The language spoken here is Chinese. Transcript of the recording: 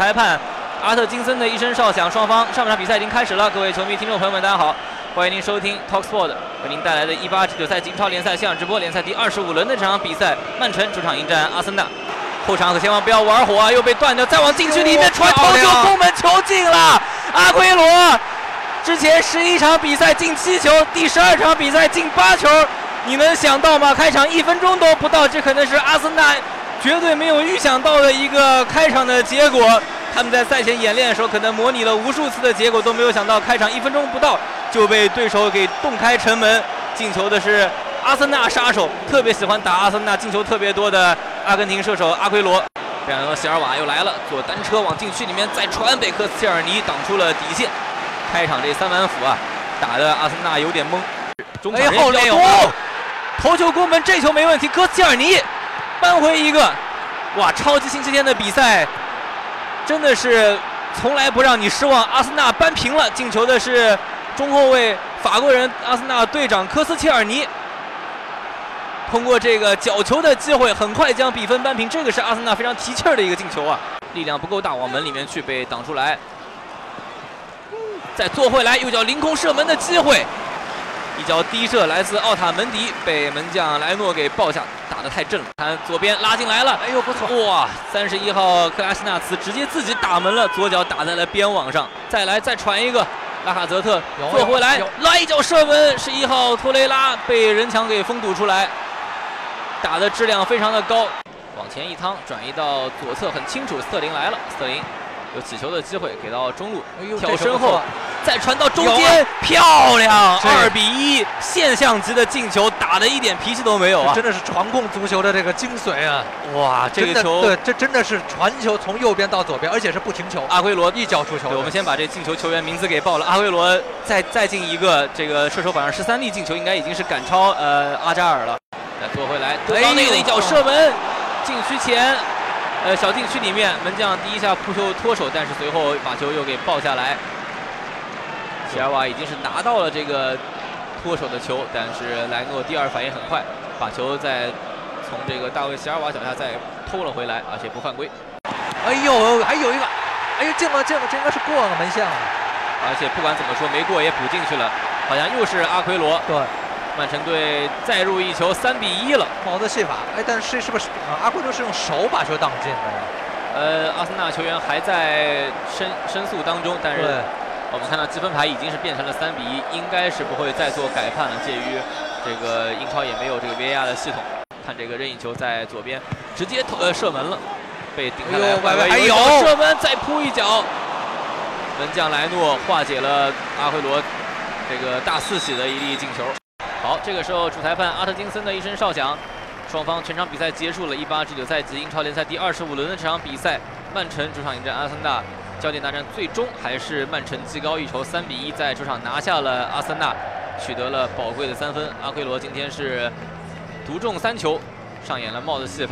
裁判阿特金森的一声哨响，双方上半场比赛已经开始了。各位球迷、听众朋友们，大家好，欢迎您收听 Talk Sport 为您带来的1 8至9赛季英超联赛现场直播，联赛第二十五轮的这场比赛，曼城主场迎战阿森纳。后场可千万不要玩火啊！又被断掉，再往禁区里面传，头球攻门，球进了！阿圭罗之前十一场比赛进七球，第十二场比赛进八球，你能想到吗？开场一分钟都不到，这可能是阿森纳绝对没有预想到的一个开场的结果。他们在赛前演练的时候，可能模拟了无数次的结果，都没有想到开场一分钟不到就被对手给洞开城门，进球的是。阿森纳杀手特别喜欢打阿森纳进球特别多的阿根廷射手阿奎罗，这样席尔瓦又来了，坐单车往禁区里面再传，被科斯切尔尼挡出了底线。开场这三板斧啊，打的阿森纳有点懵。中场人比较多，头球攻门，这球没问题。科斯切尔尼扳回一个，哇！超级星期天的比赛真的是从来不让你失望。阿森纳扳平了，进球的是中后卫法国人阿森纳队长科斯切尔尼。通过这个角球的机会，很快将比分扳平。这个是阿森纳非常提气儿的一个进球啊！力量不够大，往门里面去被挡出来。再做回来，右脚凌空射门的机会，一脚低射来自奥塔门迪，被门将莱诺给抱下，打得太正了。看左边拉进来了，哎呦不错！哇，三十一号克拉西纳茨直接自己打门了，左脚打在了边网上。再来再传一个。拉卡泽特做回来，来一脚射门，十一号托雷拉被人墙给封堵出来。打的质量非常的高，往前一趟，转移到左侧，很清楚，斯特林来了，斯特林有起球的机会，给到中路，跳身后，再传到中间，漂亮，二比一，现象级的进球，打的一点脾气都没有啊，真的是传控足球的这个精髓啊！哇，这个球，对，这真的是传球从右边到左边，而且是不停球，阿圭罗一脚出球。我们先把这进球球员名字给报了，阿圭罗再再进一个，这个射手榜上十三粒进球，应该已经是赶超呃阿扎尔了。再做回来，德邦内的一脚射门，禁区前，呃，小禁区里面，门将第一下扑球脱手，但是随后把球又给抱下来。席尔瓦已经是拿到了这个脱手的球，但是莱诺第二反应很快，把球再从这个大卫席尔瓦脚下再偷了回来，而且不犯规。哎呦，还有一个，哎呦，进了进了，这应该是过了门线了。而且不管怎么说，没过也补进去了，好像又是阿奎罗。对。曼城队再入一球，三比一了。好的戏法，哎，但是是不是阿奎罗是用手把球挡进的呀？呃，阿森纳球员还在申申诉当中，但是我们看到积分牌已经是变成了三比一，应该是不会再做改判了。鉴于这个英超也没有这个 VAR 的系统，看这个任意球在左边直接投呃射门了，被顶下来，外围还有射门，再扑一脚，门将莱诺化解了阿奎罗这个大四喜的一粒进球。好，这个时候主裁判阿特金森的一声哨响，双方全场比赛结束了。一八至九赛季英超联赛第二十五轮的这场比赛，曼城主场迎战阿森纳，焦点大战最终还是曼城技高一筹，三比一在主场拿下了阿森纳，取得了宝贵的三分。阿奎罗今天是独中三球，上演了帽子戏法。